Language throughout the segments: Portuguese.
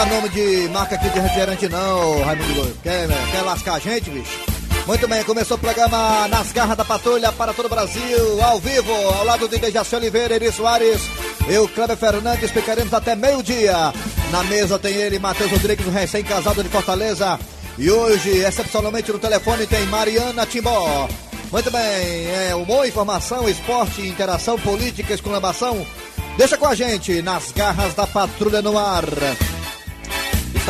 falar nome de marca aqui de refrigerante não, Raimundo. Quer, quer lascar a gente, bicho? Muito bem, começou o programa Nas Garras da Patrulha para todo o Brasil, ao vivo, ao lado de Dejaci Oliveira, Eri Soares, eu, Kleber Fernandes, ficaremos até meio-dia. Na mesa tem ele, Matheus Rodrigues, recém-casado de Fortaleza. E hoje, excepcionalmente no telefone, tem Mariana Timbó. Muito bem, é humor, informação, esporte, interação, política, exclamação. Deixa com a gente, nas garras da patrulha no ar.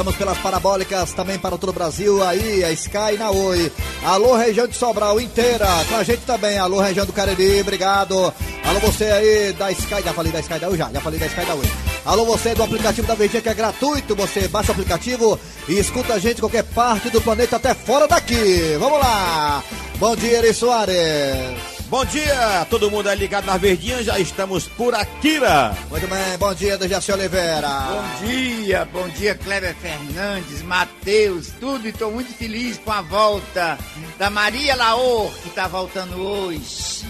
Estamos pelas parabólicas também para todo o Brasil, aí a Sky na Oi. Alô, região de Sobral inteira, com a gente também. Alô, região do Cariri, obrigado. Alô, você aí da Sky, já falei da Sky da Oi já, já falei da Sky da Oi. Alô, você do aplicativo da Verdinha que é gratuito, você baixa o aplicativo e escuta a gente em qualquer parte do planeta, até fora daqui. Vamos lá. Bom dia, Eri Soares. Bom dia, todo mundo aí ligado na Verdinha, já estamos por Akira. Muito bem, bom dia, Dejaci Oliveira. Bom dia, bom dia, Kleber Fernandes, Matheus, tudo, e estou muito feliz com a volta da Maria Laor, que está voltando hoje.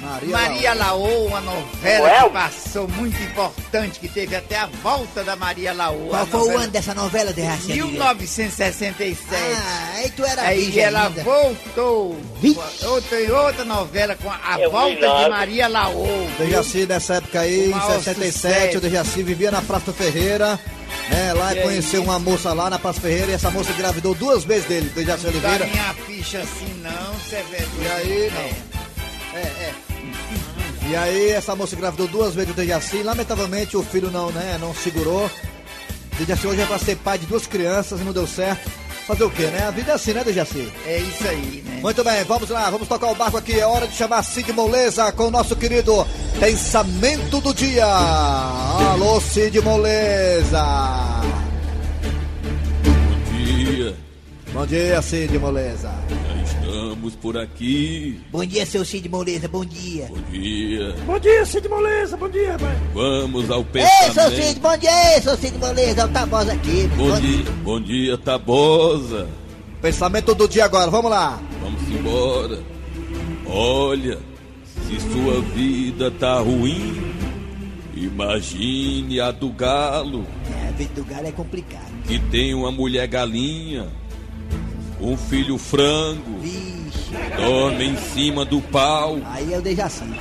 Maria, Maria Laô, uma novela Ué? que passou muito importante, que teve até a volta da Maria Laô. Qual foi novela... o ano dessa novela de Racia? 1967. Ah, aí tu era Aí ela ainda. voltou. Outra, outra novela com a, a volta de Maria Laô. Dejaci nessa época aí, em 67, sucesso. o Dejaci vivia na Praça Ferreira. É, lá e conheceu aí? uma moça lá na Praça Ferreira e essa moça engravidou duas vezes dele, Dejaci Oliveira. Não minha ficha assim não, você vê. E aí, não. É, é. é. E aí essa moça engravidou duas vezes do Dejaci, lamentavelmente o filho não, né, não segurou. Dejaci hoje é para ser pai de duas crianças e não deu certo. Fazer o quê, né? A vida é assim, né, Dejaci? É isso aí, né? Muito bem, vamos lá, vamos tocar o barco aqui. É hora de chamar Cid Moleza com o nosso querido Pensamento do Dia. Alô, Cid Moleza. Bom dia. Bom dia, Cid Moleza. Estamos por aqui. Bom dia, seu Cid Moleza, bom dia. Bom dia. Bom dia, Cid Moleza, bom dia, rapaz. Vamos ao pensamento. Ei, seu Cid, bom dia, ei, seu Cid Moleza, é o Tabosa aqui. Bom, bom dia, dia, bom dia, Tabosa. Pensamento do dia agora, vamos lá. Vamos embora. Olha, se sua vida tá ruim, imagine a do galo. É, a vida do galo é complicado. Que tem uma mulher galinha um filho frango. Vixe. Dorme em cima do pau. Aí eu deixo assim.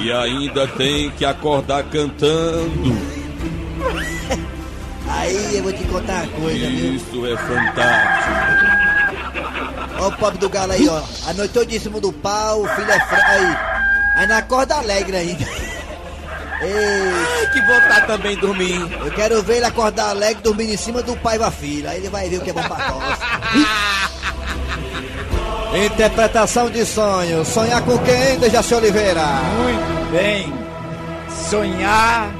E ainda tem que acordar cantando. Aí eu vou te contar uma coisa, Isso viu? é fantástico. Olha o pobre do galo aí, ó. A noite toda em cima do pau, o filho é frango. Aí. Aí na corda alegre ainda. Ei, que vontade também dormir. Eu quero ver ele acordar alegre dormindo em cima do pai e da filha. Aí ele vai ver o que é bom pra tosse. Interpretação de sonho. Sonhar com quem, Dejaci Oliveira? Muito bem. Sonhar,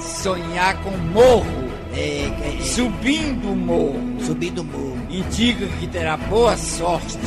sonhar com morro. É, é, é. Subindo o morro. Subindo o morro. Indica que terá boa sorte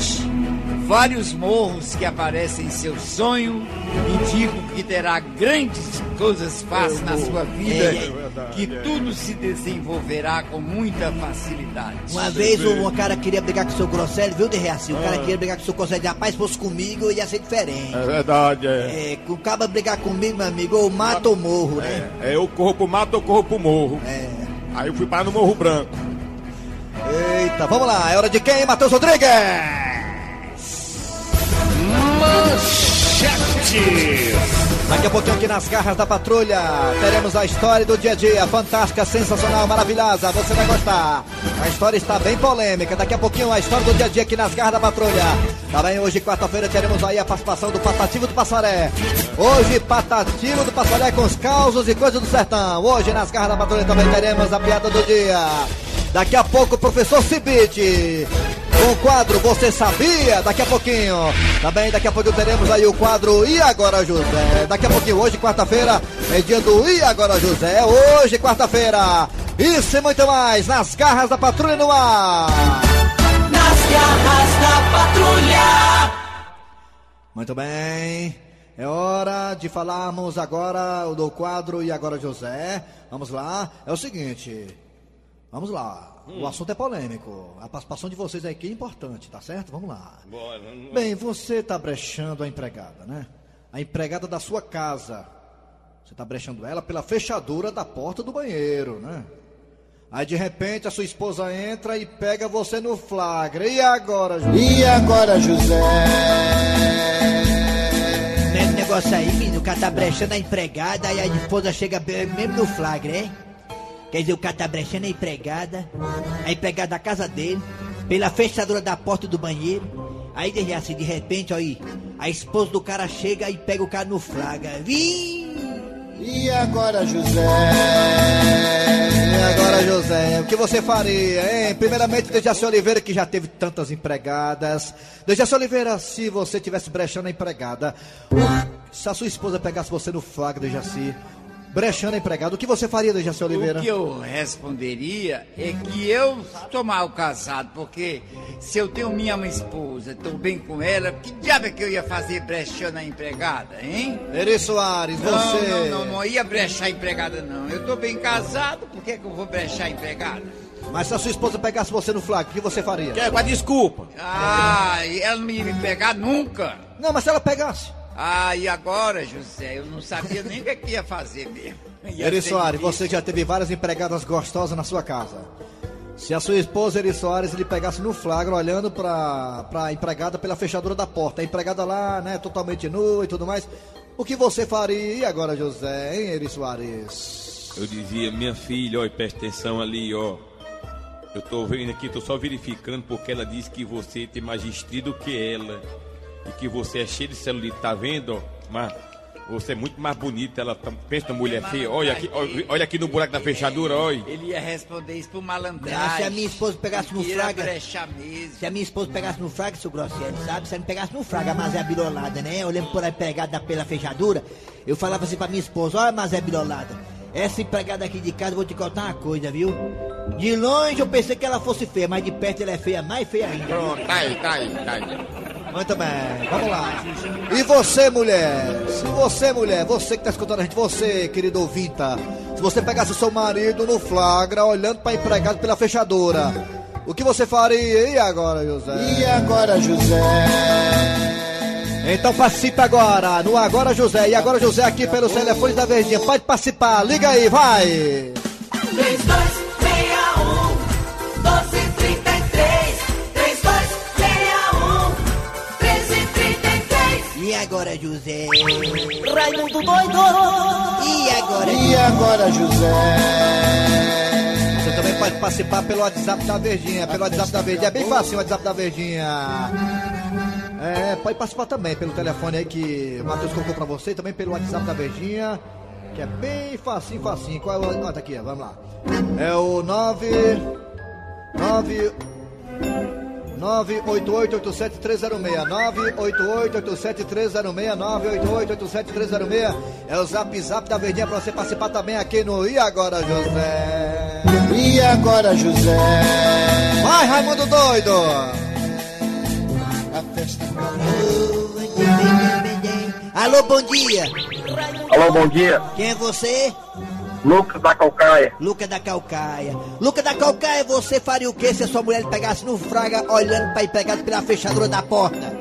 Vários morros que aparecem em seu sonho indicam que terá grandes coisas fáceis na sua vida, é, é que tudo se desenvolverá com muita facilidade. Uma vez um cara queria brigar com o seu Grosselio, viu, de Reaci? O cara ah. queria brigar com o seu Grosselio, rapaz, se fosse comigo ia ser diferente. É verdade, é. É, o cara brigar comigo, meu amigo, ou mata ou morro, né? É, é eu corro pro mato ou corro pro morro. É. Aí eu fui parar no Morro Branco. Eita, vamos lá, é hora de quem, Matheus Rodrigues? Manchete. Daqui a pouquinho aqui nas garras da patrulha teremos a história do dia a dia, fantástica, sensacional, maravilhosa, você vai gostar. A história está bem polêmica, daqui a pouquinho a história do dia a dia aqui nas garras da patrulha. Também hoje, quarta-feira, teremos aí a participação do Patativo do Passaré. Hoje, Patativo do Passaré com os causos e coisas do sertão. Hoje, nas garras da patrulha, também teremos a piada do dia. Daqui a pouco, o professor Cibite o quadro Você Sabia? Daqui a pouquinho. Também daqui a pouco teremos aí o quadro E Agora José? Daqui a pouquinho, hoje, quarta-feira, é dia do E Agora José? Hoje, quarta-feira. Isso e muito mais nas garras da patrulha no ar. Nas garras da patrulha. Muito bem. É hora de falarmos agora do quadro E Agora José. Vamos lá. É o seguinte. Vamos lá. Hum. O assunto é polêmico. A participação de vocês aqui é importante, tá certo? Vamos lá. Bora, Bem, você está brechando a empregada, né? A empregada da sua casa. Você está brechando ela pela fechadura da porta do banheiro, né? Aí de repente a sua esposa entra e pega você no flagra. E agora, José? E agora, José? Esse negócio aí, menino, o cara tá brechando a empregada, aí a esposa chega bem- mesmo no flagra, hein? Quer dizer, o cara tá brechando a empregada, a empregada da casa dele, pela fechadura da porta do banheiro. Aí, de- assim, de repente, aí, a esposa do cara chega e pega o cara no flagra. Vim! E agora, José? E agora, José, o que você faria, hein? Primeiramente, Dejaci Oliveira, que já teve tantas empregadas. Dejaci Oliveira, se você tivesse brechando a empregada, se a sua esposa pegasse você no flagra, Dejaci, brechando a empregada, o que você faria, Dejaci Oliveira? O que eu responderia é que eu sou mal casado, porque se eu tenho minha esposa, estou bem com ela, que diabo é que eu ia fazer brechando a empregada, hein? Eri Soares, Não, você... não, não, não ia brechar a empregada, não. Eu estou bem casado, por que, que eu vou brechar a empregada? Mas se a sua esposa pegasse você no flagra, o que você faria? Quer com a desculpa. Ah, e ela não ia me pegar nunca. Não, mas se ela pegasse... Ah, e agora, José? Eu não sabia nem o que, é que ia fazer mesmo. Ia Eri Soares, difícil. você já teve várias empregadas gostosas na sua casa. Se a sua esposa, Eri Soares, lhe pegasse no flagra olhando pra, pra empregada pela fechadura da porta, a empregada lá, né, totalmente nua e tudo mais, o que você faria? Agora, José, hein, Eri Soares? Eu dizia, minha filha, ó, presta atenção ali, ó. Eu tô vendo aqui, tô só verificando porque ela disse que você tem mais estria do que ela. E que você é cheio de celulite, tá vendo? Mas você é muito mais bonita, ela tá- pensa na mulher feia. Olha aqui, olha, olha aqui no buraco da fechadura, olha. Ele ia responder isso por Não, malandragem. se a minha esposa pegasse no brechar mesmo. Se a minha esposa pegasse no fraga, seu Grosselli, sabe? Se ela me pegasse no fraga, a Mazé bilolada, né? Olhando por aí pegada pela fechadura, eu falava assim pra minha esposa, olha Mazé bilolada, essa empregada aqui de casa, eu vou te contar uma coisa, viu? De longe eu pensei que ela fosse feia, mas de perto ela é feia, mais feia ainda. Pronto, tá aí, tá aí, tá aí. Muito bem, vamos lá. E você, mulher? Se você, mulher, você que tá escutando a gente, você, querido ouvinta, se você pegasse seu marido no flagra, olhando pra empregado pela fechadura, o que você faria? E agora, José? E agora, José? Então participe agora, no Agora José. E agora José aqui pelos telefones da Verdinha. Pode participar, liga aí, vai! 3261 E agora, José? Raimundo doido E agora? E agora, José? Você também pode participar pelo WhatsApp da Verdinha. Pelo WhatsApp da Verdinha. É bem fácil o WhatsApp da Verdinha. É, pode participar também pelo telefone aí que o Matheus colocou pra você. e Também pelo WhatsApp da Verdinha. Que é bem facinho, facinho. Qual é o. Tá aqui, vamos lá. É o 9. 9. 98887-306 98887-306 98887-306 É o zap zap da Verdinha pra você participar também aqui no E Agora José E agora, José? Vai Raimundo Doido A festa Alô, bom dia. Alô, bom dia. Quem é você? Lucas da Calcaia. Luca da Calcaia. Luca da Calcaia, você faria o que se a sua mulher lhe pegasse no fraga olhando pra empregado pela fechadura da porta?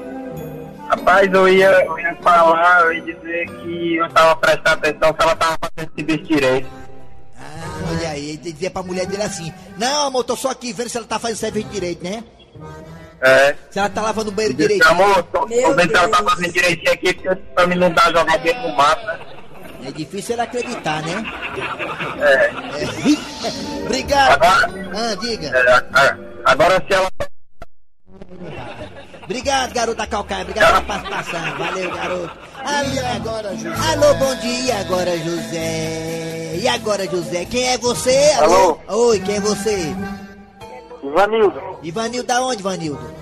Rapaz, eu ia, eu ia falar, eu ia dizer que eu tava prestando atenção se ela tava fazendo serviço direito. Ah, olha aí, ele dizia pra mulher dele assim: Não, amor, tô só aqui vendo se ela tá fazendo serviço direito, né? É. Se ela tá lavando o banheiro direito. amor, tô, tô vendo se ela tá fazendo direitinho aqui, porque pra mim não dar jogadinha no mato, né? É difícil ela acreditar, né? É. É. Obrigado. Agora, Ah, diga. é, a- agora se ela. Obrigado, garoto da Calcaia. Obrigado pela participação. Valeu, garoto. E Alô, agora, José? alô, bom dia. E agora, José? E agora, José? Quem é você? Alô? Oi, quem é você? Ivanildo, Ivanildo, da onde, Ivanildo?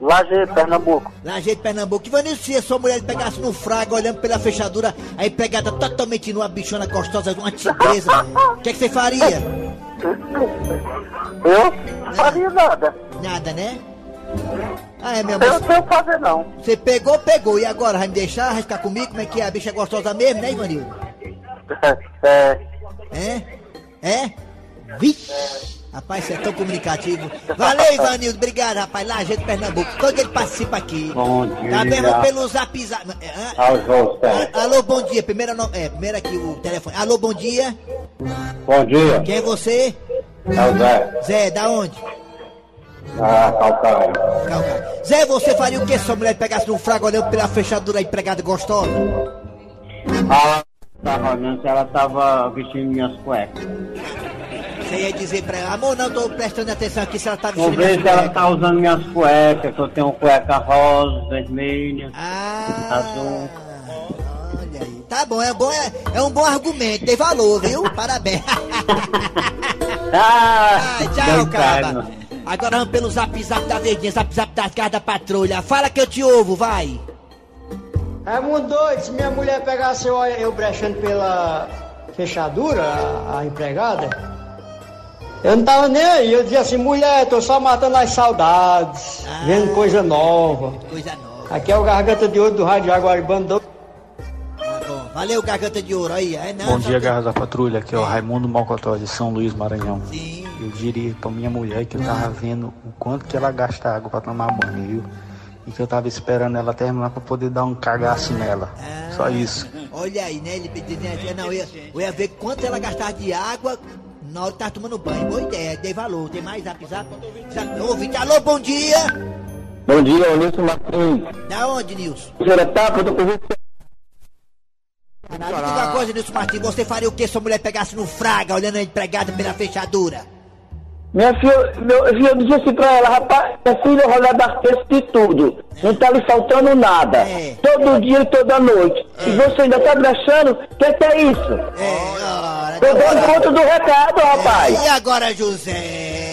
Lajeiro, Pernambuco. Lajeito, Pernambuco. Ivanildo, se a sua mulher pegasse no fraga, olhando pela fechadura, aí pegada totalmente numa bichona gostosa, uma tigresa, o que, é que você faria? Eu não faria nada. Nada, né? Ah, é, meu Eu amor. não sei fazer, não. Você pegou, pegou. E agora? Vai me deixar? Vai ficar comigo? Como é que é? A bicha é gostosa mesmo, né, Ivanildo? É. É? É? Vixe! Rapaz, você é tão comunicativo. Valeu, Ivanildo. Obrigado, rapaz. Lá, gente Pernambuco. Todo ele participa aqui. Bom Tá dia. mesmo pelo zap zap. Ah, Alô, bom dia. Primeiro, no... é, primeiro aqui o telefone. Alô, bom dia. Bom dia. Quem é você? É o Zé. Zé, da onde? Ah, calcaia. Calcaia. Zé, você faria o que se sua mulher pegasse no frago olhando pela fechadura empregada gostosa? Ah, tava olhando se ela tava vestindo minhas cuecas. Você ia dizer pra ela, amor, não tô prestando atenção aqui se ela tá Vou vestindo ver minhas se ela tá usando minhas cuecas, que eu tenho cueca rosa, vermelha. Ah, Azul. olha aí. Tá bom, é, bom, é, é um bom argumento, tem valor, viu? Parabéns. Ah, tchau, cara. Agora vamos pelo zap zap da verdinha, zap zap das garras da patrulha. Fala que eu te ouvo, vai. Raimundo doido, se minha mulher pegasse eu, eu brechando pela fechadura, a, a empregada, eu não tava nem aí. Eu dizia assim, mulher, tô só matando as saudades, Ah. vendo coisa nova. Coisa nova. Aqui é o Garganta de Ouro do Rádio Jaguaribano doido. Tá bom. Valeu, garganta de ouro aí. É, não, Bom só dia, que- Garra da Patrulha. Aqui é o Raimundo Malcotó de São Luís, Maranhão. Sim. Eu diria pra minha mulher que eu tava vendo o quanto que ela gasta água pra tomar banho, viu? E que eu tava esperando ela terminar pra poder dar um cagaço nela. Ah. Só isso. Olha aí, né? Ele dizia, não, eu ia, eu ia ver quanto ela gastava de água na hora que tava tomando banho. Boa ideia, dei valor. Tem mais zap zap? zap ouvinte, alô, bom dia! Bom dia, Nilson Martins. Da onde, Nilson? Tapa, eu tô com você. Me diga uma coisa, Nilson Martins, você faria o que se sua mulher pegasse no fraga, olhando a empregada pela fechadura? Minha filha, meu, eu disse assim pra ela, rapaz, minha filha, eu dar texto de tudo. Não tá lhe faltando nada. É. Todo dia e toda noite. E você ainda tá brechando, o que, que é isso? É, dou agora- conta do recado, rapaz. E agora, José?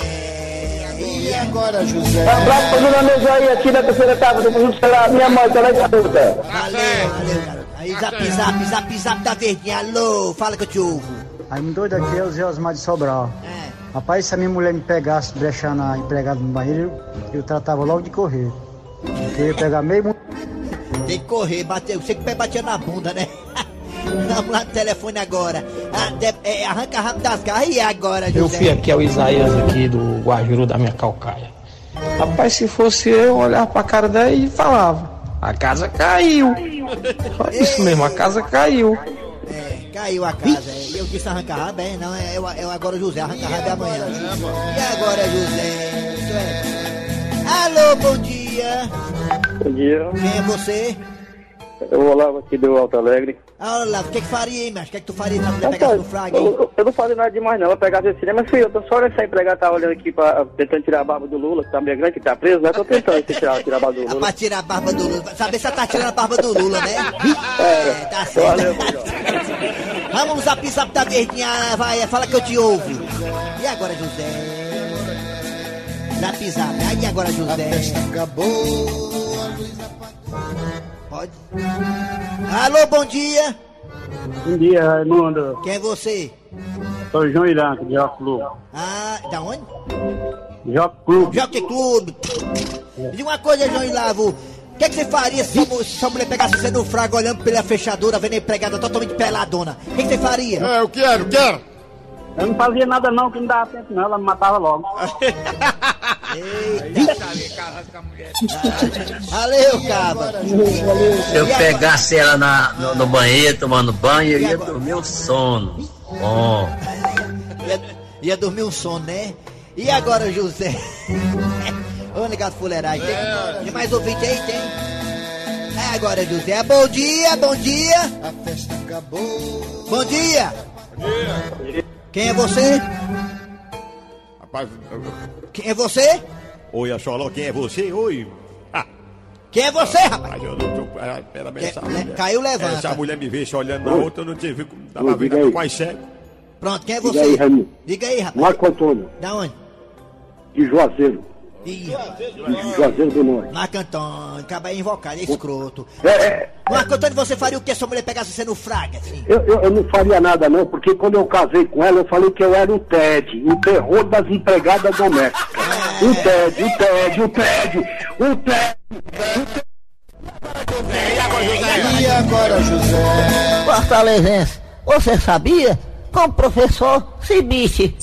E agora, José? Um abraço pra dona Mesaí aqui na terceira etapa, tô junto com ela, minha mãe, tá lá escuta. Valeu, valeu, garoto. Aí, zap, zap, zap, zap da verdinha. Alô, fala que eu te ouvo. Raimundo doido aqui é o Zé Osmar de Sobral. É. Rapaz, se a minha mulher me pegasse brechando a empregada no banheiro, eu, eu tratava logo de correr. Porque eu ia pegar meio. Tem que correr, bater. Você que pé batia na bunda, né? Vamos lá no telefone agora. Ah, de- é, arranca rápido das garras. E agora, José? Eu fui aqui, é o Isaías aqui do Guajuru da minha calcaia. Rapaz, se fosse eu, eu olhava pra cara dela e falava: A casa caiu. Só Isso mesmo, a casa caiu. É, caiu a casa. é. Eu disse arranca rabo, é? Não, é, eu, eu agora o José, arranca rabo é amanhã. E agora, José? Isso é. Alô, bom dia. Bom dia, Quem é você? Eu Olavo aqui do Alto Alegre. Ah, Olá, o que que faria, hein, macho? O que que tu faria se a mulher pegasse no fraga, hein? eu, eu não falei nada demais não, eu pegasse esse cinema, filho, eu tô só olhando essa empregada tá olhando aqui, pra, tentando tirar a barba do Lula, que tá meio grande, que tá preso, né? Tô tentando tirar, tirar a barba do Ah, Lula. pra tirar a barba do Lula. Saber se ela tá tirando a barba do Lula, né? É, tá certo. Valeu. Vamos zap zap da verdinha, vai, fala que eu te ouvo. E agora, José? Zap zap. Aí agora, José? Pode? Alô, bom dia. Bom dia, Raimundo. Quem é você? Sou João Irã, de Jockey Clube. Ah, da onde? Jockey Clube. Jockey Clube. Me diga uma coisa, João Ilavo. O que, é que você faria se sua, mu- se sua mulher pegasse você no frago olhando pela fechadura, vendo a empregada totalmente peladona? O que, que você faria? É, eu quero, eu quero. Eu não fazia nada não, que não dava tempo não, ela me matava logo. Valeu, caba. Se eu pegasse ela na, no, no banheiro, tomando banho, eu ia dormir um sono. Bom. Ia, ia dormir um sono, né? E agora, José? Vamos ligar pro fuleirais. Tem, tem mais ouvinte aí? Tem? É agora, José. Bom dia, bom dia. A festa acabou. Bom dia. Quem é você? Rapaz, Quem é você? oi, Acholó, quem é você? Oi. Ah, Quem é você, rapaz? mas eu não tô. ah, Pera bem, Que- essa le- mulher. caiu, levanta. Essa mulher me vê olhando na outra, eu não te vi. Tava Oi, vendo, diga quase cego. Pronto, quem é Diga você? aí, Raimundo. Diga aí, rapaz. Marco Antônio, Da onde? de Juazeiro. Ih, Juazeiro do Norte. Marco Antônio, acaba invocado, é escroto. É, é, Marco Antônio, você faria o que se sua mulher pegasse você no fraga, assim? eu, eu, eu não faria nada não, porque quando eu casei com ela, eu falei que eu era o TED, o terror das empregadas domésticas. O TED, o TED, o TED, o TED. E agora, José? Fortalezense, você sabia? Com o professor Cibite.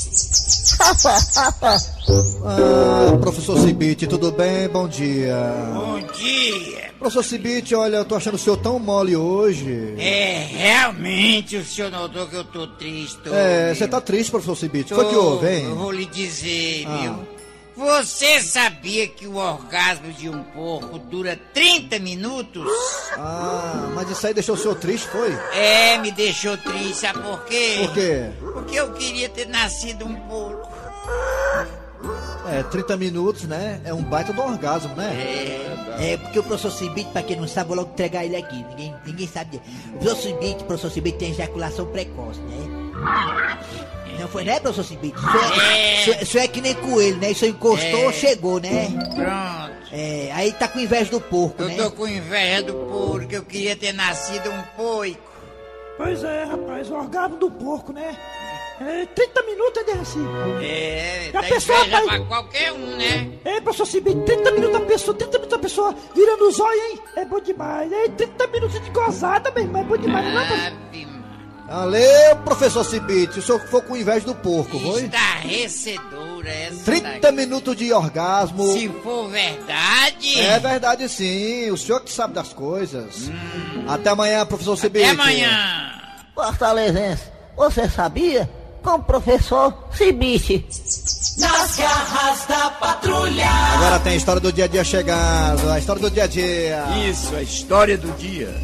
Ah, professor Cibite, tudo bem? Bom dia. Bom dia. Professor Cibite, olha, eu tô achando o senhor tão mole hoje. É, realmente o senhor notou que eu tô triste. tô, É, você tá triste, professor Cibite. Foi que houve, hein? Eu vou lhe dizer, Ah. viu? Você sabia que o orgasmo de um porco dura 30 minutos? Ah, mas isso aí deixou o senhor triste, foi? É, me deixou triste, sabe por quê? Por quê? Porque eu queria ter nascido um porco. É, 30 minutos, né? É um baita do orgasmo, né? É, porque o professor Cibite, pra quem não sabe, vou logo entregar ele aqui. Ninguém, ninguém sabe. O professor Cibite, professor Cibite tem ejaculação precoce, né? Não foi, né, professor Cibite? Isso é, isso é- isso é que nem coelho, né? Isso encostou, É. chegou, né? Pronto. É, aí tá com inveja do porco, Eu né? tô com inveja do porco, eu queria ter nascido um poico. Pois é, rapaz, o orgasmo do porco, né? É 30 minutos é assim. É, Já dá pensou, inveja pai? pra qualquer um, né? É, professor Cibite, 30 minutos a pessoa, 30 minutos a pessoa virando os olhos, hein? É bom demais. É 30 minutos de gozada, meu irmão, é bom demais, não é, professor? Valeu, professor Cibite. O senhor ficou com inveja do porco, foi? Estarrecedora essa 30 daqui. minutos de orgasmo. Se for verdade... É verdade, sim. O senhor que sabe das coisas. Até amanhã, professor Cibite. Até amanhã. Fortalezense, você sabia? Com o professor Cibite. Nas garras da patrulha. Agora tem a história do dia a dia chegando. A história do dia a dia. Isso, a história do dia.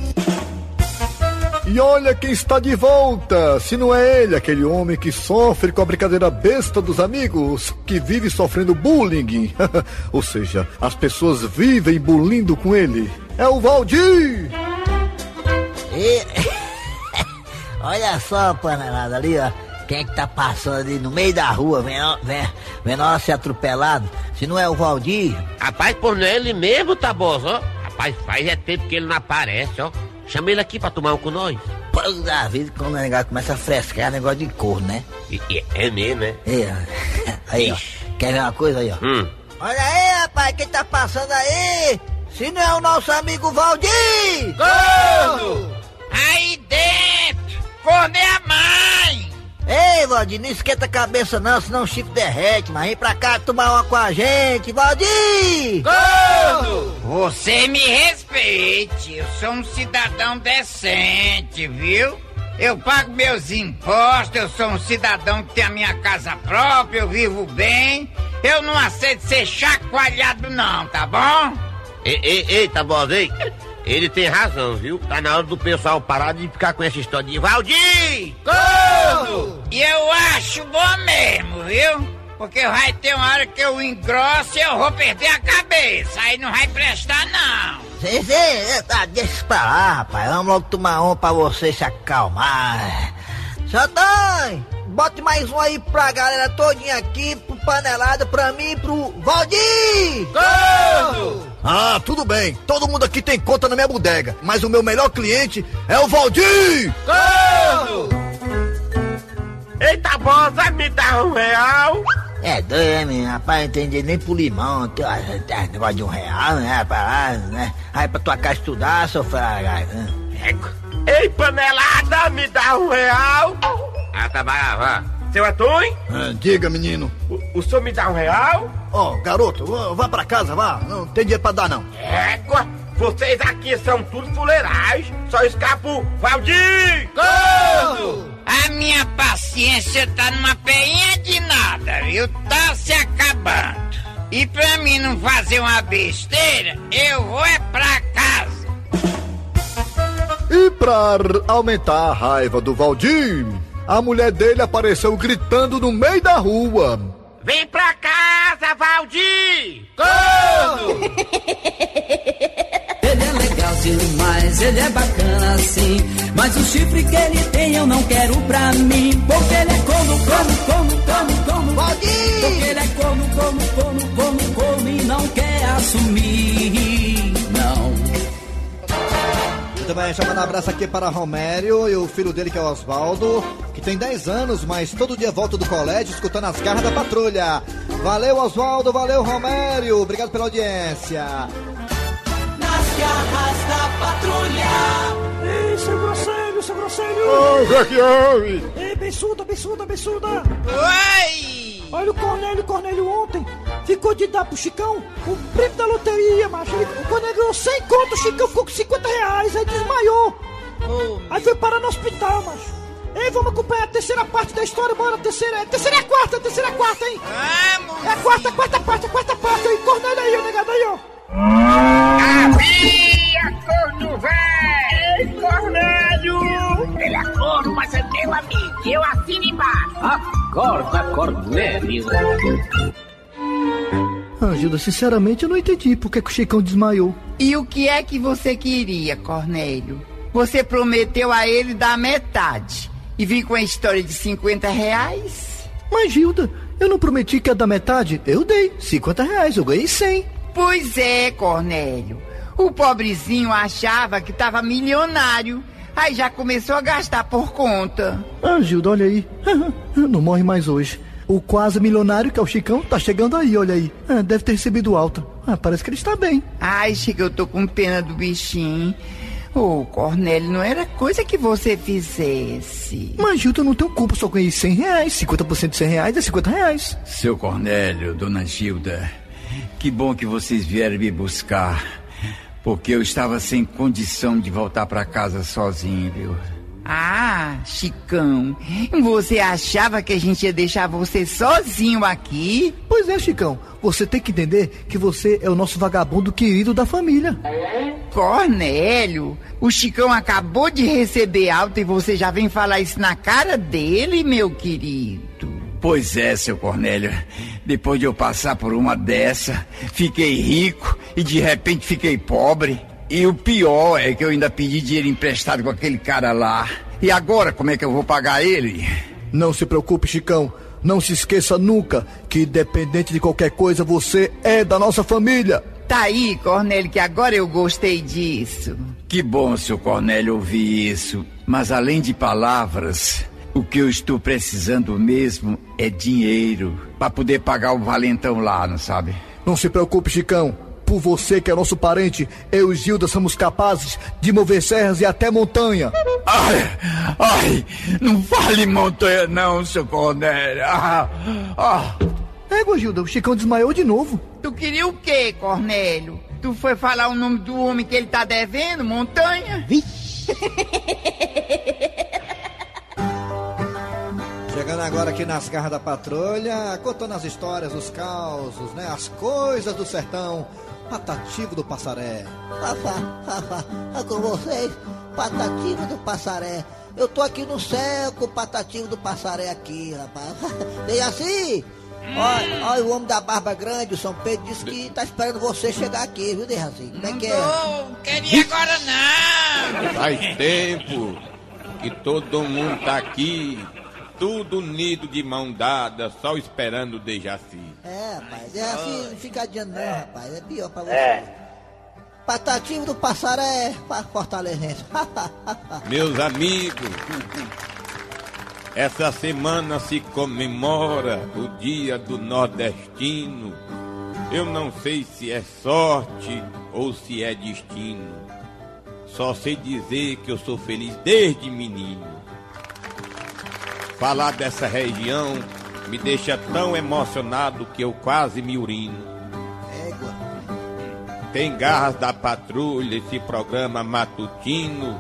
E olha quem está de volta! Se não é ele, aquele homem que sofre com a brincadeira besta dos amigos, que vive sofrendo bullying. Ou seja, as pessoas vivem bulindo com ele. É o Valdir! E... Olha só, panelada ali, ó. Quem é que tá passando ali no meio da rua, vendo, vendo, ser atropelado? Se não é o Valdir. Rapaz, por não é ele mesmo, tá bom, ó. Rapaz, faz é tempo que ele não aparece, ó. Chama ele aqui pra tomar um com nós. Pô, da vida, quando o negócio começa a frescar, é negócio de corno, né? E- e- é mesmo, né? É, aí, ó. Quer ver uma coisa aí, ó? Hum. Olha aí, rapaz, quem tá passando aí? Se não é o nosso amigo Valdir! Corno! Aí dentro! Corno é a mãe! Ei, Valdir, não esquenta a cabeça não, senão o Chico derrete, mas vem pra cá tomar uma com a gente, Valdir! Corno! Você me respeite, eu sou um cidadão decente, viu? Eu pago meus impostos, eu sou um cidadão que tem a minha casa própria, eu vivo bem. Eu não aceito ser chacoalhado não, tá bom? Ei, ei, ei, tá bom, ei. Ele tem razão, viu? Tá na hora do pessoal parar de ficar com essa história de Valdir! Corno! E eu acho bom mesmo, viu? Porque vai ter uma hora que eu engrosso e eu vou perder a cabeça. Aí não vai prestar, não. Sim, sim, é, tá, deixa pra lá, rapaz. Vamos logo tomar um pra você se acalmar. Xandão, bote mais um aí pra galera todinha aqui, pro panelada, pra mim e pro Valdir! Corno! Ah, tudo bem. Todo mundo aqui tem conta na minha bodega, mas o meu melhor cliente é o Valdir! Corno! Eita, bom, vai me dar um real? É doido, né? Rapaz, não entendi nem pro limão. Tem tem negócio de um real, né? Lá, né? Aí pra tua casa estudar, seu fraga. né? Ei, panelada, me dá um real? Ah, tá bom, vá. Seu Antônio, Ah, diga, menino. o, o senhor me dá um real? Ó, garoto, vá- pra casa, vá. Não tem dinheiro pra dar, não. Égua, vocês aqui são tudo fuleirais. Só escapo Valdir! Corno! A minha paciência tá numa peinha de nada, viu? Tá se acabando. E pra mim não fazer uma besteira, eu vou é pra casa. E pra aumentar a raiva do Valdir, a mulher dele apareceu gritando no meio da rua. Vem pra casa, Valdir! Corno! Ele é legal demais, ele é bacana assim. Mas o chifre que ele tem eu não quero pra mim. Porque ele é corno, corno, corno, corno, corno. Valdir! Porque ele é corno, corno, corno, corno, corno e não quer assumir. Não. Muito bem, chamando um abraço aqui para Romério e o filho dele que é o Oswaldo, que tem 10 anos, mas todo dia volta do colégio escutando as garras da patrulha. Valeu, Oswaldo, valeu, Romério, obrigado pela audiência. Nas garras da patrulha. Ei, seu grosselho, seu grosselho. Ô, o que é que houve? Ei, meu abençuda, abençuda, abençuda. Oi! Olha o Cornélio, Cornélio ontem ficou de dar pro Chicão o prêmio da loteria, macho. Ele, o Cornélio ganhou 100 conto, o Chicão ficou com 50 reais, aí desmaiou. aí foi parar no hospital, macho. Ei, vamos acompanhar a terceira parte da história, bora, terceira, terceira é a quarta, terceira é a quarta, hein? Vamos! É a quarta, a quarta parte, a quarta parte, aí, Cornélio aí, ó, negado aí, ó. Havia corno velho! Ei, Cornélio! Ele é corno, mas é meu amigo. Eu assino embaixo. Acorda, Cornélio. Ah, Gilda, sinceramente eu não entendi por que, que o Chicão desmaiou. E o que é que você queria, Cornélio? Você prometeu a ele dar metade e vir com a história de 50 reais? Mas, Gilda, eu não prometi que ia dar metade? Eu dei 50 reais, eu ganhei 100. Pois é, Cornélio. O pobrezinho achava que estava milionário. Aí já começou a gastar por conta. Ah, Gilda, olha aí. não morre mais hoje. O quase milionário, que é o Chicão, tá chegando aí, olha aí. Ah, deve ter recebido alta. Ah, parece que ele está bem. Ai, Chico, eu tô com pena do bichinho. Ô, Cornélio, não era coisa que você fizesse. Mas, Gilda, eu não tenho culpa, só ganhei 100 reais. 50% de 100 reais é 50 reais. Seu Cornélio, dona Gilda, que bom que vocês vieram me buscar. Porque eu estava sem condição de voltar para casa sozinho, viu? Ah, Chicão, você achava que a gente ia deixar você sozinho aqui? Pois é, Chicão. Você tem que entender que você é o nosso vagabundo querido da família. Cornélio, o Chicão acabou de receber alta e você já vem falar isso na cara dele, meu querido. Pois é, seu Cornélio. Depois de eu passar por uma dessa, fiquei rico e de repente fiquei pobre. E o pior é que eu ainda pedi dinheiro emprestado com aquele cara lá. E agora, como é que eu vou pagar ele? Não se preocupe, Chicão. Não se esqueça nunca que, independente de qualquer coisa, você é da nossa família. Tá aí, Cornélio, que agora eu gostei disso. Que bom, seu Cornélio, ouvir isso. Mas além de palavras, o que eu estou precisando mesmo é dinheiro para poder pagar o valentão lá, não sabe? Não se preocupe, Chicão. Por você que é nosso parente, eu e Gilda somos capazes de mover serras e até montanha. Ai, ai, não fale montanha não, seu Cornélio. Ah, ah. Égua, Gilda, o Chicão desmaiou de novo. Tu queria o quê, Cornélio? Tu foi falar o nome do homem que ele tá devendo, montanha? Chegando agora aqui nas garras da patrulha, contando as histórias, os causos, né? As coisas do sertão. Patativo do Passaré. É com vocês, Patativo do Passaré. Eu tô aqui no céu com o Patativo do Passaré aqui, rapaz. Vem assim. Olha, olha, o homem da barba grande, o São Pedro, disse que tá esperando você chegar aqui, viu, Dejaci? Como é que é? Não queria agora não. Faz tempo que todo mundo tá aqui, tudo unido de mão dada, só esperando o Dejaci. É, rapaz, Dejaci não fica adiando não, rapaz, é pior pra você. É. Patativo do Passaré, pra Fortalezense. Meus amigos, essa semana se comemora o Dia do Nordestino. Eu não sei se é sorte ou se é destino. Só sei dizer que eu sou feliz desde menino. Falar dessa região me deixa tão emocionado que eu quase me urino. Tem garras da patrulha, esse programa matutino.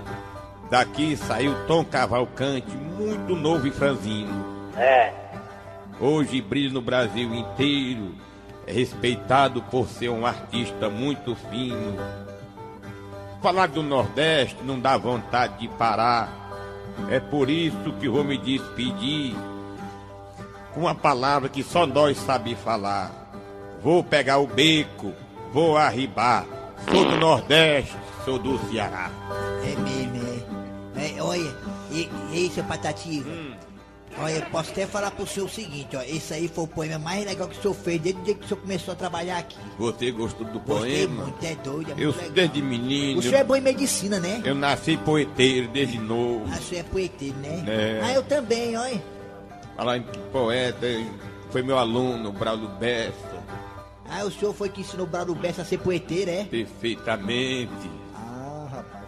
Daqui saiu Tom Cavalcante, muito novo e franzino. É. Hoje brilha no Brasil inteiro. É respeitado por ser um artista muito fino. Falar do Nordeste não dá vontade de parar. É por isso que vou me despedir com uma palavra que só nós sabe falar. Vou pegar o beco, vou arribar. Sou do Nordeste, sou do Ceará. É mesmo, é. é olha, e, e seu Patativo. Olha, eu posso até falar pro senhor o seguinte, ó. Esse aí foi o poema mais legal que o senhor fez desde o dia que o senhor começou a trabalhar aqui. Você gostou do Gostei poema? muito, é doido, é Eu muito legal. desde menino. O senhor é bom em medicina, né? Eu nasci poeteiro desde novo. Ah, o senhor é poeteiro, né? É. Ah, eu também, olha. Falar em poeta, foi meu aluno, Braulio Bessa, Ah, o senhor foi que ensinou o Brado Bessa a ser poeteiro, é? perfeitamente.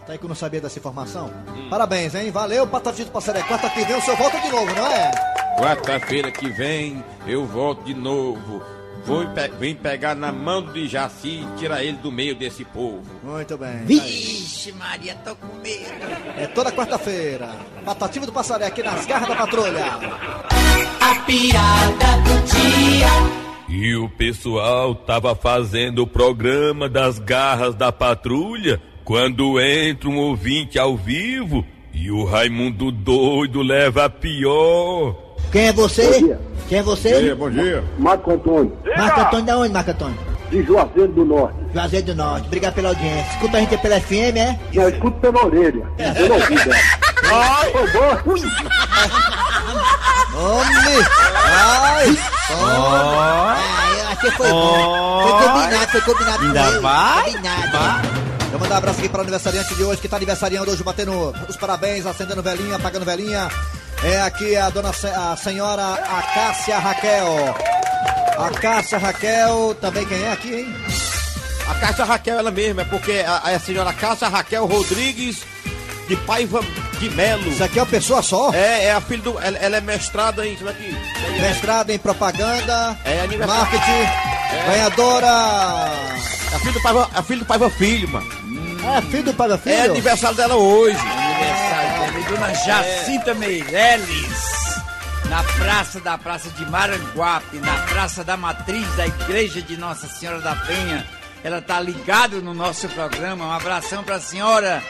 Tá aí que eu não sabia dessa informação. Parabéns, hein? Valeu, Patatinho do Passaré. Quarta que vem o senhor volta de novo, não é? Quarta-feira que vem eu volto de novo. Vou pe vem pegar na mão do Jaci e tirar ele do meio desse povo. Muito bem. Vixe, Maria, tô com medo. É toda quarta-feira. Patativa do Passaré aqui nas garras da patrulha. A piada do dia. E o pessoal tava fazendo o programa das garras da patrulha quando entra um ouvinte ao vivo e o Raimundo doido leva a pior. Quem é você? Quem é você? bom dia. Marco Antônio, Marco Antônio da onde, Marco Antônio? de Juazeiro do Norte. Juazeiro do Norte. Obrigado pela audiência. Escuta a gente pela FM, é? Não, escuto pela orelha. Eu não ouvi dela. Foi bom. Homem! Ai! Ah, eu achei que foi bom. Foi combinado, foi combinado. Ainda com ele. vai? Vou mandar um abraço aqui para o aniversariante de hoje, que está aniversariando hoje, batendo os parabéns, acendendo velhinha, apagando velhinha. É aqui a dona a senhora Acácia Raquel. A Cássia Raquel, também quem é aqui, hein? A Cássia Raquel, ela mesma, é porque a, a senhora Cássia Raquel Rodrigues de Paiva de Melo. Isso aqui é uma pessoa só? É, é a filha do. Ela, ela é mestrada em. Como é que. Mestrado em propaganda, É marketing, ganhadora. É a filha do Paiva, a filha do Paiva Filho, mano. É filho do Pai Filho? É aniversário dela hoje. Aniversário dela Dona Jacinta Meireles. Na praça da Praça de Maranguape, na Praça da Matriz da Igreja de Nossa Senhora da Penha. Ela tá ligada no nosso programa. Um abração pra senhora,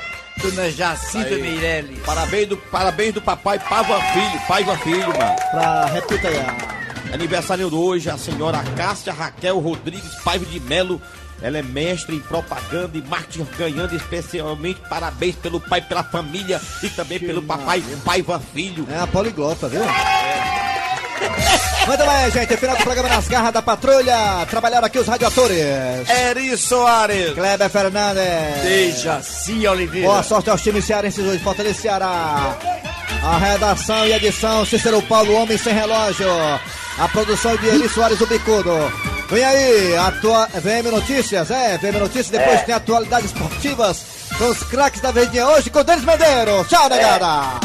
Dona Jacinta Aí. Meireles. Parabéns do, parabéns do papai Paiva Filho, Paiva Filho, mano. Pra, repita aí. a- Aniversário de hoje, a senhora Cássia Raquel Rodrigues Paiva de Melo. Ela é mestre em propaganda e marketing, ganhando especialmente parabéns pelo pai, pela família e também pelo papai Paiva Filho. É a poliglota, viu? Muito bem, gente. Final do programa nas garras da patrulha. Trabalharam aqui os radiatores. Eri Soares. Kleber Fernandes. Dejaci Oliveira. Boa sorte aos times cearenses hoje. Fortaleza e Ceará. A redação e edição, Cícero Paulo, Homem Sem Relógio. A produção de Eli Soares, o Bicudo. Vem aí, atua... VM Notícias, é, VM Notícias, depois tem atualidades esportivas com os craques da Verdinha hoje com Denis Medeiros. Tchau, negada!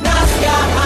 Garras